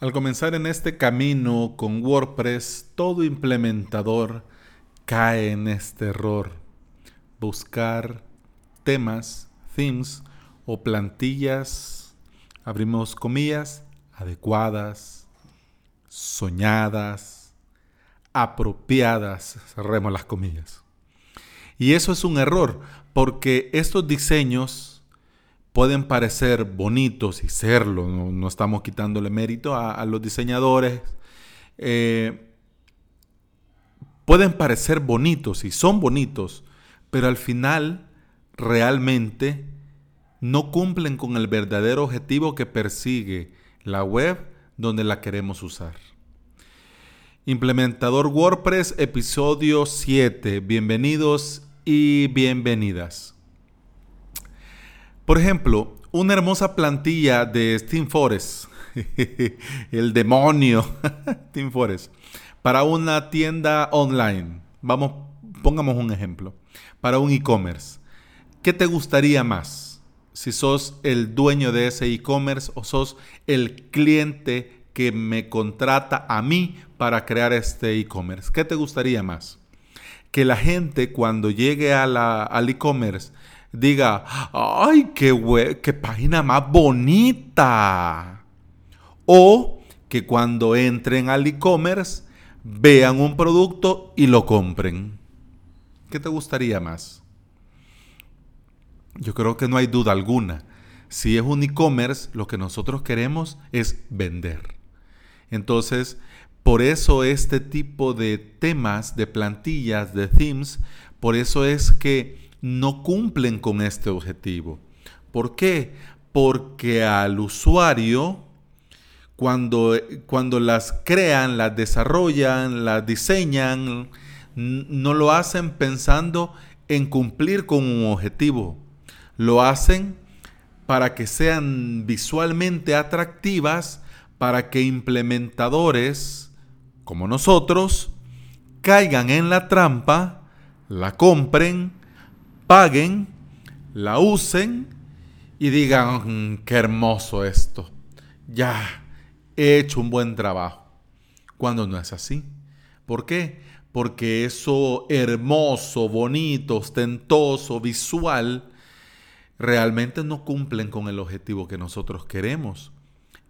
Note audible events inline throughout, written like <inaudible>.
Al comenzar en este camino con WordPress, todo implementador cae en este error. Buscar temas, themes o plantillas, abrimos comillas, adecuadas, soñadas, apropiadas, cerremos las comillas. Y eso es un error, porque estos diseños pueden parecer bonitos y serlo, no, estamos quitándole mérito a, los diseñadores, eh, pueden parecer bonitos y son bonitos, pero al final realmente no cumplen con el verdadero objetivo que persigue la web donde la queremos usar. Implementador WordPress, episodio 7. Bienvenidos y bienvenidas. Por ejemplo, una hermosa plantilla de Steam Forest, <laughs> el demonio <laughs> Steam Forest, para una tienda online. Vamos, pongamos un ejemplo. Para un e-commerce. ¿Qué te gustaría más? Si sos el dueño de ese e-commerce o sos el cliente que me contrata a mí para crear este e-commerce. ¿Qué te gustaría más? Que la gente cuando llegue a al e-commerce diga, ay, qué, qué página más bonita. O que cuando entren al e-commerce vean un producto y lo compren. ¿Qué te gustaría más? Yo creo que no hay duda alguna. Si es un e-commerce, lo que nosotros queremos es vender. Entonces, por eso este tipo de temas, de plantillas, de themes, por eso es que no cumplen con este objetivo. ¿Por qué? Porque al usuario, cuando, cuando las crean, las desarrollan, las diseñan, no lo hacen pensando en cumplir con un objetivo. Lo hacen para que sean visualmente atractivas, para que implementadores como nosotros caigan en la trampa, la compren paguen, la usen y digan, mm, qué hermoso esto, ya he hecho un buen trabajo. Cuando no es así. ¿Por qué? Porque eso hermoso, bonito, ostentoso, visual, realmente no cumplen con el objetivo que nosotros queremos.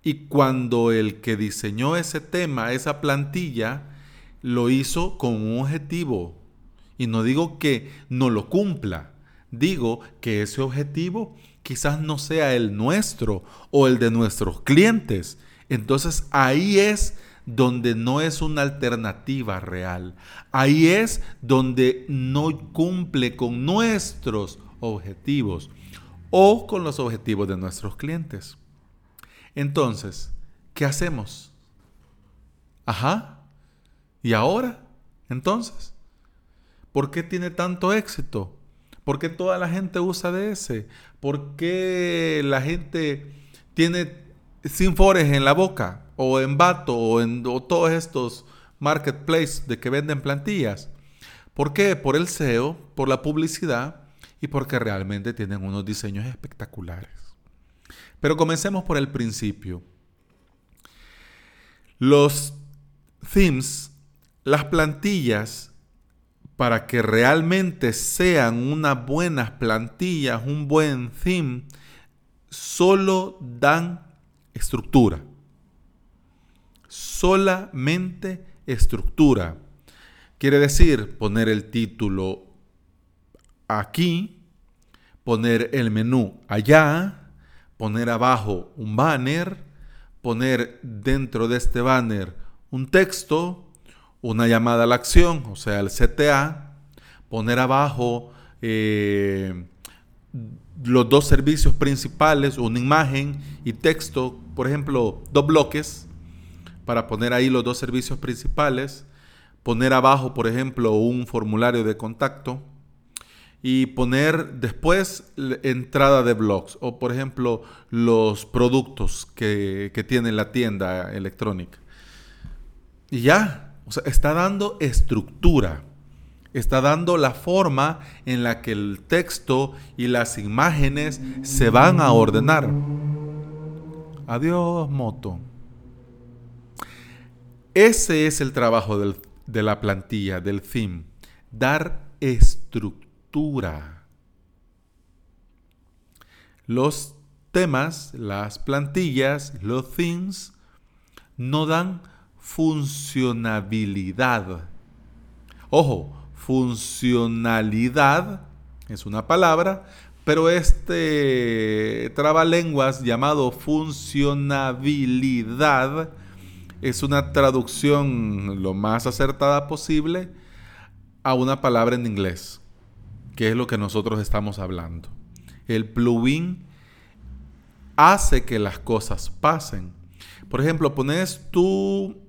Y cuando el que diseñó ese tema, esa plantilla, lo hizo con un objetivo, y no digo que no lo cumpla, digo que ese objetivo quizás no sea el nuestro o el de nuestros clientes. Entonces ahí es donde no es una alternativa real. Ahí es donde no cumple con nuestros objetivos o con los objetivos de nuestros clientes. Entonces, ¿qué hacemos? Ajá. ¿Y ahora? Entonces, ¿Por qué tiene tanto éxito? ¿Por qué toda la gente usa ese? ¿Por qué la gente tiene Sinfores en la boca? O en Bato o en todos estos marketplaces de que venden plantillas. ¿Por qué? Por el SEO, por la publicidad y porque realmente tienen unos diseños espectaculares. Pero comencemos por el principio. Los themes, las plantillas para que realmente sean unas buenas plantillas, un buen theme, solo dan estructura. Solamente estructura. Quiere decir poner el título aquí, poner el menú allá, poner abajo un banner, poner dentro de este banner un texto, una llamada a la acción, o sea, el CTA, poner abajo eh, los dos servicios principales, una imagen y texto, por ejemplo, dos bloques, para poner ahí los dos servicios principales, poner abajo, por ejemplo, un formulario de contacto y poner después entrada de blogs o, por ejemplo, los productos que, que tiene la tienda electrónica. Y ya, o sea, está dando estructura, está dando la forma en la que el texto y las imágenes se van a ordenar. Adiós, moto. Ese es el trabajo de la plantilla, del theme. Dar estructura. Los temas, las plantillas, los themes, no dan funcionabilidad. Ojo, funcionalidad es una palabra, pero este trabalenguas llamado funcionabilidad es una traducción lo más acertada posible a una palabra en inglés, que es lo que nosotros estamos hablando. El plugin hace que las cosas pasen. Por ejemplo, pones tu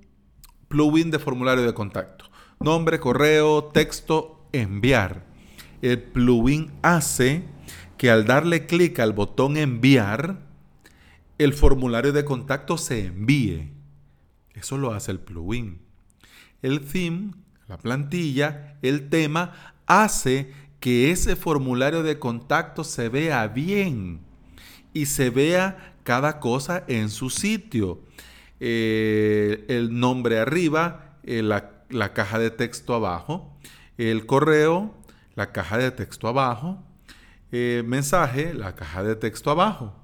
plugin de formulario de contacto. Nombre, correo, texto, enviar. El plugin hace que al darle clic al botón enviar, el formulario de contacto se envíe. Eso lo hace el plugin. El theme, la plantilla, el tema, hace que ese formulario de contacto se vea bien y se vea cada cosa en su sitio. Eh, el nombre arriba, eh, la, caja de texto abajo, el correo, la caja de texto abajo, eh, mensaje, la caja de texto abajo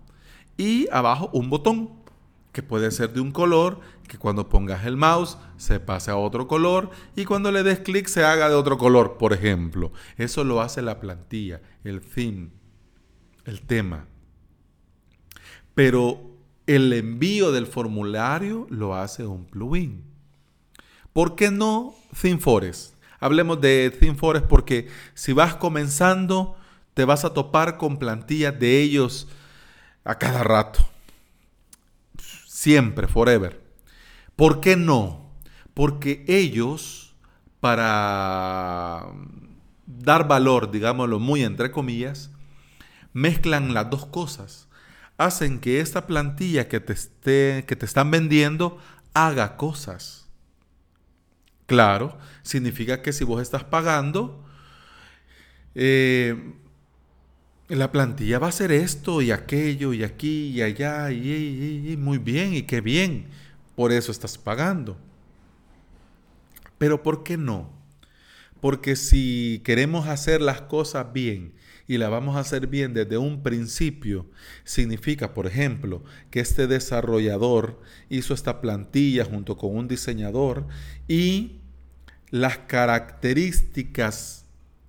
y abajo un botón que puede ser de un color, que cuando pongas el mouse se pase a otro color y cuando le des clic se haga de otro color, por ejemplo. Eso lo hace la plantilla, el theme, el tema. Pero el envío del formulario lo hace un plugin. ¿Por qué no ThemeForest? Hablemos de ThemeForest porque si vas comenzando te vas a topar con plantillas de ellos a cada rato. Siempre, forever. ¿Por qué no? Porque ellos, para dar valor, digámoslo muy entre comillas, mezclan las dos cosas hacen que esta plantilla que te, esté, que te están vendiendo haga cosas. Claro, significa que si vos estás pagando, eh, la plantilla va a hacer esto y aquello y aquí y allá y, muy bien y qué bien. Por eso estás pagando. Pero ¿por qué no? Porque si queremos hacer las cosas bien y la vamos a hacer bien desde un principio, significa, por ejemplo, que este desarrollador hizo esta plantilla junto con un diseñador y las características,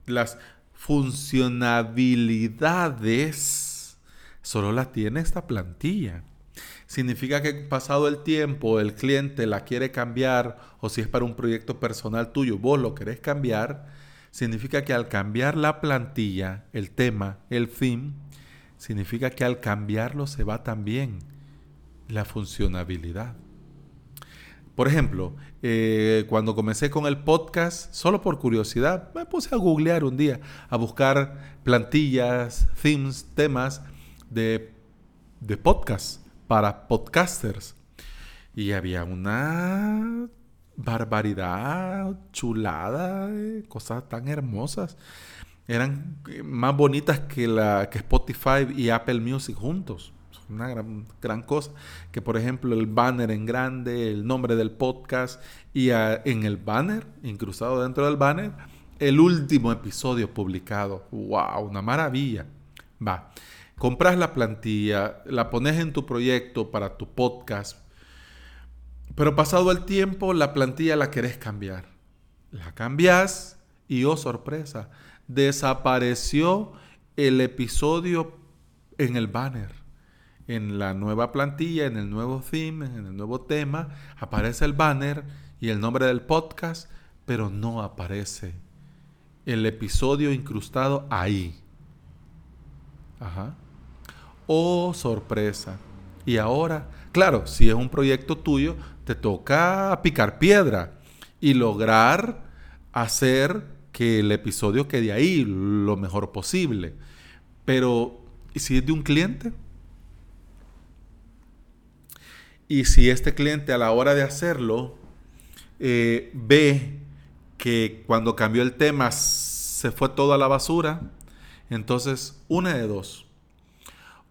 las funcionalidades, solo las tiene esta plantilla. Significa que pasado el tiempo el cliente la quiere cambiar o si es para un proyecto personal tuyo, vos lo querés cambiar, significa que al cambiar la plantilla, el tema, el theme, significa que al cambiarlo se va también la funcionabilidad. Por ejemplo, eh, cuando comencé con el podcast, solo por curiosidad, me puse a googlear un día, a buscar plantillas, themes, temas de, de podcast para podcasters. Y había una barbaridad, chulada, cosas tan hermosas. Eran más bonitas que, la, que Spotify y Apple Music juntos. Una gran, gran cosa. Que por ejemplo el banner en grande, el nombre del podcast y en el banner, incrustado dentro del banner, el último episodio publicado. ¡Wow! Una maravilla. Va. Compras la plantilla, la pones en tu proyecto para tu podcast, pero pasado el tiempo, la plantilla la querés cambiar. La cambias y, oh sorpresa, desapareció el episodio en el banner. En la nueva plantilla, en el nuevo theme, en el nuevo tema, aparece el banner y el nombre del podcast, pero no aparece el episodio incrustado ahí. Ajá. Oh, sorpresa. Y ahora, claro, si es un proyecto tuyo, te toca picar piedra y lograr hacer que el episodio quede ahí lo mejor posible. Pero, ¿y si es de un cliente? Y si este cliente a la hora de hacerlo eh, ve que cuando cambió el tema se fue todo a la basura, entonces una de dos.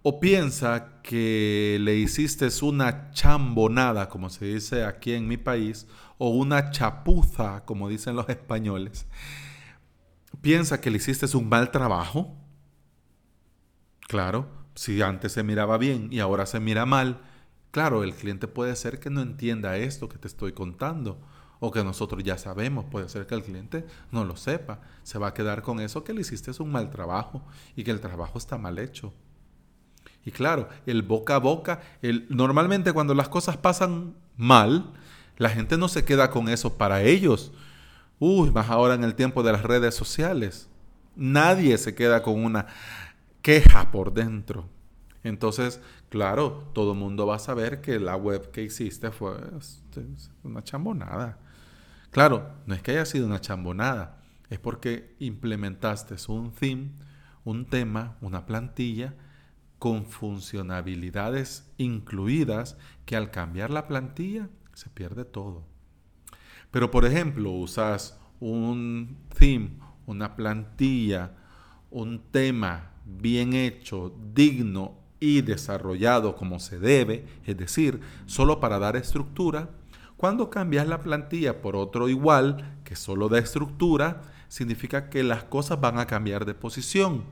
O piensa que le hiciste una chambonada, como se dice aquí en mi país, o una chapuza, como dicen los españoles, piensa que le hiciste un mal trabajo. Claro, si antes se miraba bien y ahora se mira mal, claro, el cliente puede ser que no entienda esto que te estoy contando o que nosotros ya sabemos, puede ser que el cliente no lo sepa, se va a quedar con eso que le hiciste un mal trabajo y que el trabajo está mal hecho. Y claro, el boca a boca, el, normalmente cuando las cosas pasan mal, la gente no se queda con eso para ellos. Uy, más ahora en el tiempo de las redes sociales. Nadie se queda con una queja por dentro. Entonces, claro, todo el mundo va a saber que la web que hiciste fue este, una chambonada. Claro, no es que haya sido una chambonada, es porque implementaste un theme, un tema, una plantilla con funcionalidades incluidas que al cambiar la plantilla se pierde todo. Pero por ejemplo, usas un theme, una plantilla, un tema bien hecho, digno y desarrollado como se debe, es decir, solo para dar estructura, cuando cambias la plantilla por otro igual, que solo da estructura, significa que las cosas van a cambiar de posición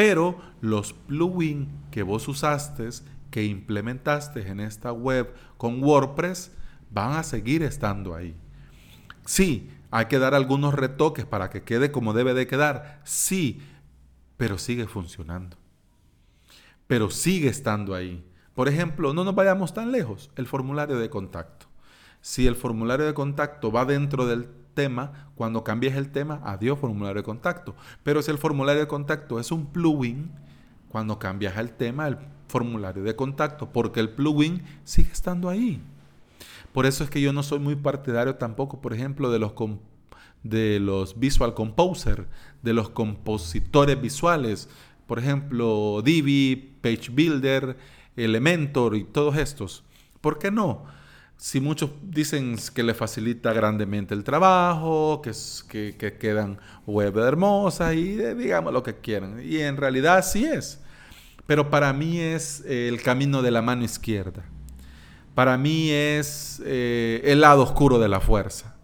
pero los plugins que vos usaste, que implementaste en esta web con WordPress, van a seguir estando ahí. Sí, hay que dar algunos retoques para que quede como debe de quedar. Sí, pero sigue funcionando. Pero sigue estando ahí. Por ejemplo, no nos vayamos tan lejos, el formulario de contacto. Si el formulario de contacto va dentro del cuando cambies el tema, adiós formulario de contacto. Pero si el formulario de contacto es un plugin, cuando cambias el tema, el formulario de contacto, porque el plugin sigue estando ahí. Por eso es que yo no soy muy partidario tampoco, por ejemplo, de los, de los Visual Composer, de los compositores visuales, por ejemplo, Divi, Page Builder, Elementor y todos estos. ¿Por qué no? Si muchos dicen que le facilita grandemente el trabajo, que, que, quedan web hermosas y digamos lo que quieran. Y en realidad sí es. Pero para mí es el camino de la mano izquierda. Para mí es eh, el lado oscuro de la fuerza.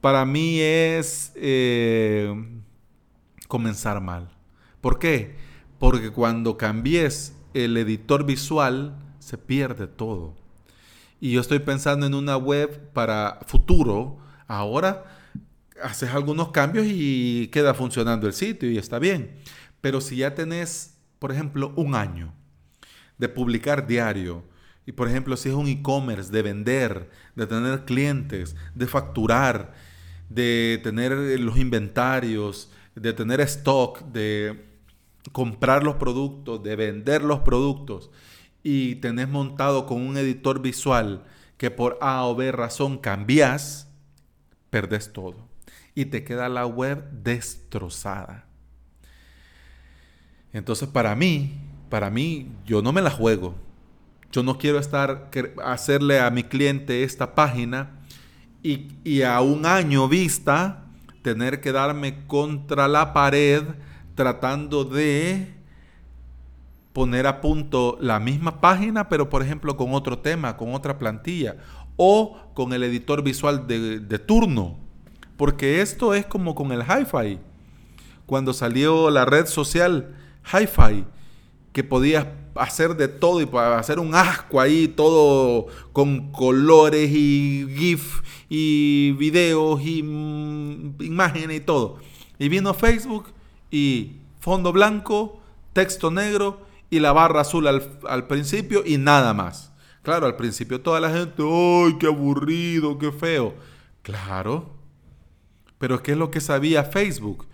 Para mí es eh, comenzar mal. ¿Por qué? Porque cuando cambies el editor visual, se pierde todo y yo estoy pensando en una web para futuro, ahora haces algunos cambios y queda funcionando el sitio y está bien. Pero si ya tenés, por ejemplo, un año de publicar diario, y por ejemplo, si es un e-commerce, de vender, de tener clientes, de facturar, de tener los inventarios, de tener stock, de comprar los productos, de vender los productos, y tenés montado con un editor visual que por A o B razón cambias, perdés todo. Y te queda la web destrozada. Entonces para mí, para mí, yo no me la juego. Yo no quiero estar, hacerle a mi cliente esta página y, y a un año vista tener que darme contra la pared tratando de poner a punto la misma página, pero por ejemplo con otro tema, con otra plantilla, o con el editor visual de, turno. Porque esto es como con el hi-fi. Cuando salió la red social hi-fi, que podías hacer de todo y hacer un asco ahí, todo con colores y GIF y videos y mm, imágenes y todo. Y vino Facebook y fondo blanco, texto negro y la barra azul al, principio y nada más. Claro, al principio toda la gente, ¡ay, qué aburrido, qué feo! Claro. Pero ¿qué es lo que sabía Facebook?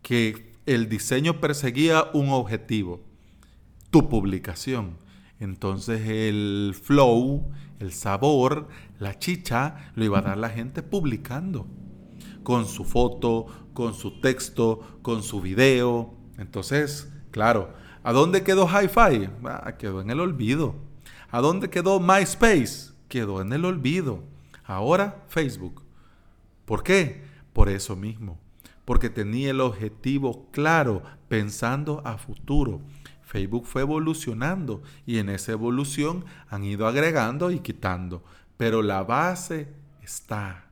Que el diseño perseguía un objetivo, tu publicación. Entonces el flow, el sabor, la chicha, lo iba a dar la gente publicando. Con su foto, con su texto, con su video. Entonces, claro, ¿A dónde quedó Hi-Fi? Ah, quedó en el olvido. ¿A dónde quedó MySpace? Quedó en el olvido. Ahora Facebook. ¿Por qué? Por eso mismo. Porque tenía el objetivo claro, pensando a futuro. Facebook fue evolucionando y en esa evolución han ido agregando y quitando. Pero la base está.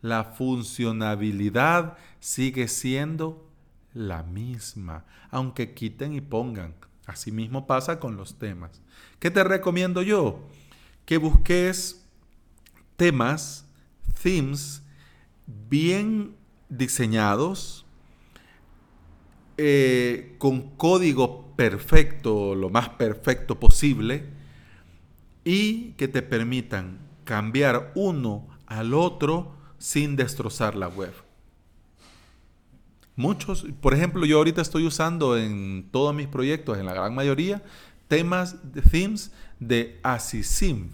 La funcionabilidad sigue siendo la misma, aunque quiten y pongan. Asimismo pasa con los temas. ¿Qué te recomiendo yo? Que busques temas, themes, bien diseñados, eh, con código perfecto, lo más perfecto posible, y que te permitan cambiar uno al otro sin destrozar la web. Muchos, por ejemplo, yo ahorita estoy usando en todos mis proyectos, en la gran mayoría, temas de themes de ACSIM,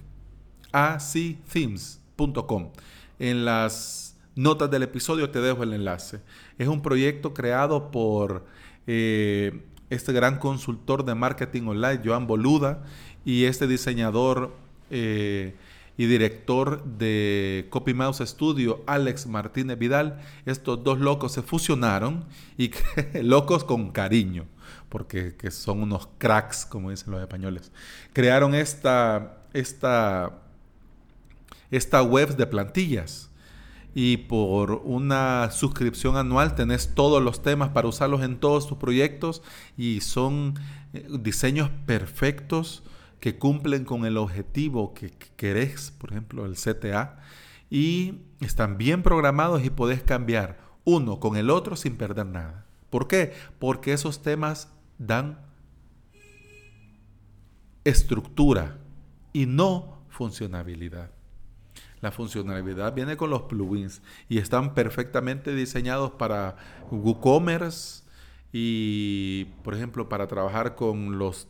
acthemes.com. En las notas del episodio te dejo el enlace. Es un proyecto creado por eh, este gran consultor de marketing online, Joan Boluda, y este diseñador eh, y director de Copy Mouse Studio, Alex Martínez Vidal. Estos dos locos se fusionaron y <laughs> locos con cariño, porque son unos cracks, como dicen los españoles. Crearon esta, esta, esta web de plantillas y por una suscripción anual tenés todos los temas para usarlos en todos tus proyectos y son eh, diseños perfectos que cumplen con el objetivo que querés, por ejemplo, el CTA, y están bien programados y podés cambiar uno con el otro sin perder nada. ¿Por qué? Porque esos temas dan estructura y no funcionabilidad. La funcionalidad viene con los plugins y están perfectamente diseñados para WooCommerce y, por ejemplo, para trabajar con los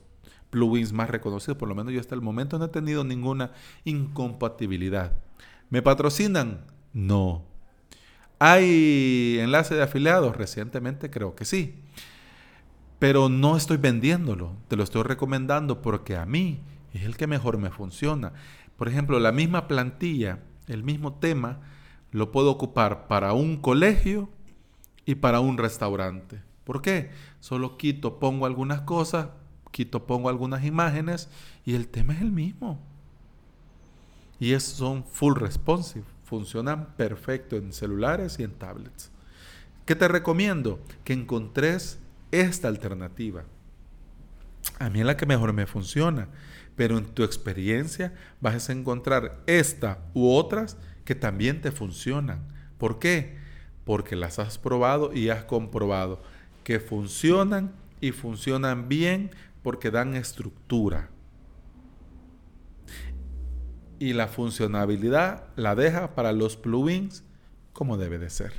plugins más reconocidos. Por lo menos yo hasta el momento no he tenido ninguna incompatibilidad. ¿Me patrocinan? No. ¿Hay enlace de afiliados? Recientemente creo que sí. Pero no estoy vendiéndolo. Te lo estoy recomendando porque a mí es el que mejor me funciona. Por ejemplo, la misma plantilla, el mismo tema, lo puedo ocupar para un colegio y para un restaurante. ¿Por qué? Solo quito, pongo algunas cosas, quito, pongo algunas imágenes y el tema es el mismo. Y es, son full responsive, funcionan perfecto en celulares y en tablets. ¿Qué te recomiendo? Que encontres esta alternativa. A mí es la que mejor me funciona pero en tu experiencia vas a encontrar esta u otras que también te funcionan. ¿Por qué? Porque las has probado y has comprobado que funcionan y funcionan bien porque dan estructura. Y la funcionabilidad la deja para los plugins como debe de ser.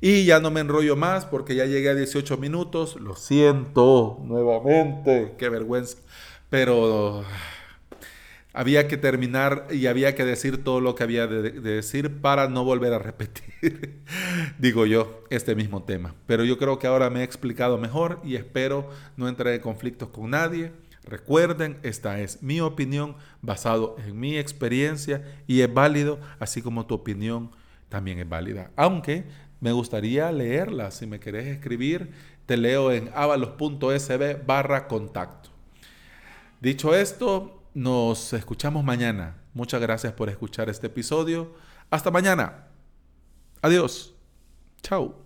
Y ya no me enrollo más porque ya llegué a 18 minutos. Lo siento nuevamente. Qué vergüenza. Pero había que terminar y había que decir todo lo que había de, decir para no volver a repetir, <laughs> digo yo, este mismo tema. Pero yo creo que ahora me he explicado mejor y espero no entrar en conflictos con nadie. Recuerden, esta es mi opinión basado en mi experiencia y es válido, así como tu opinión también es válida. Aunque me gustaría leerla, si me querés escribir, te leo en avalos.sb barra contacto. Dicho esto, nos escuchamos mañana. Muchas gracias por escuchar este episodio. Hasta mañana. Adiós. Chao.